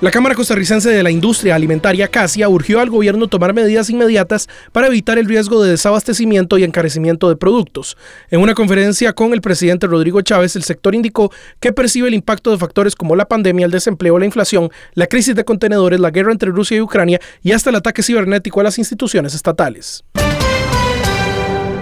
La Cámara Costarricense de la Industria Alimentaria CASIA urgió al gobierno tomar medidas inmediatas para evitar el riesgo de desabastecimiento y encarecimiento de productos. En una conferencia con el presidente Rodrigo Chávez, el sector indicó que percibe el impacto de factores como la pandemia, el desempleo, la inflación, la crisis de contenedores, la guerra entre Rusia y Ucrania y hasta el ataque cibernético a las instituciones estatales.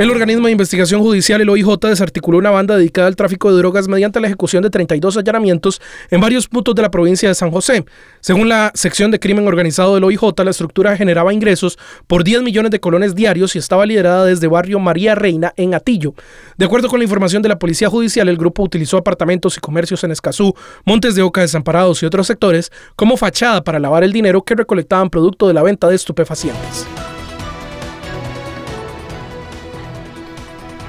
El organismo de investigación judicial, el OIJ, desarticuló una banda dedicada al tráfico de drogas mediante la ejecución de 32 allanamientos en varios puntos de la provincia de San José. Según la sección de crimen organizado del OIJ, la estructura generaba ingresos por 10 millones de colones diarios y estaba liderada desde barrio María Reina en Atillo. De acuerdo con la información de la Policía Judicial, el grupo utilizó apartamentos y comercios en Escazú, Montes de Oca desamparados y otros sectores como fachada para lavar el dinero que recolectaban producto de la venta de estupefacientes.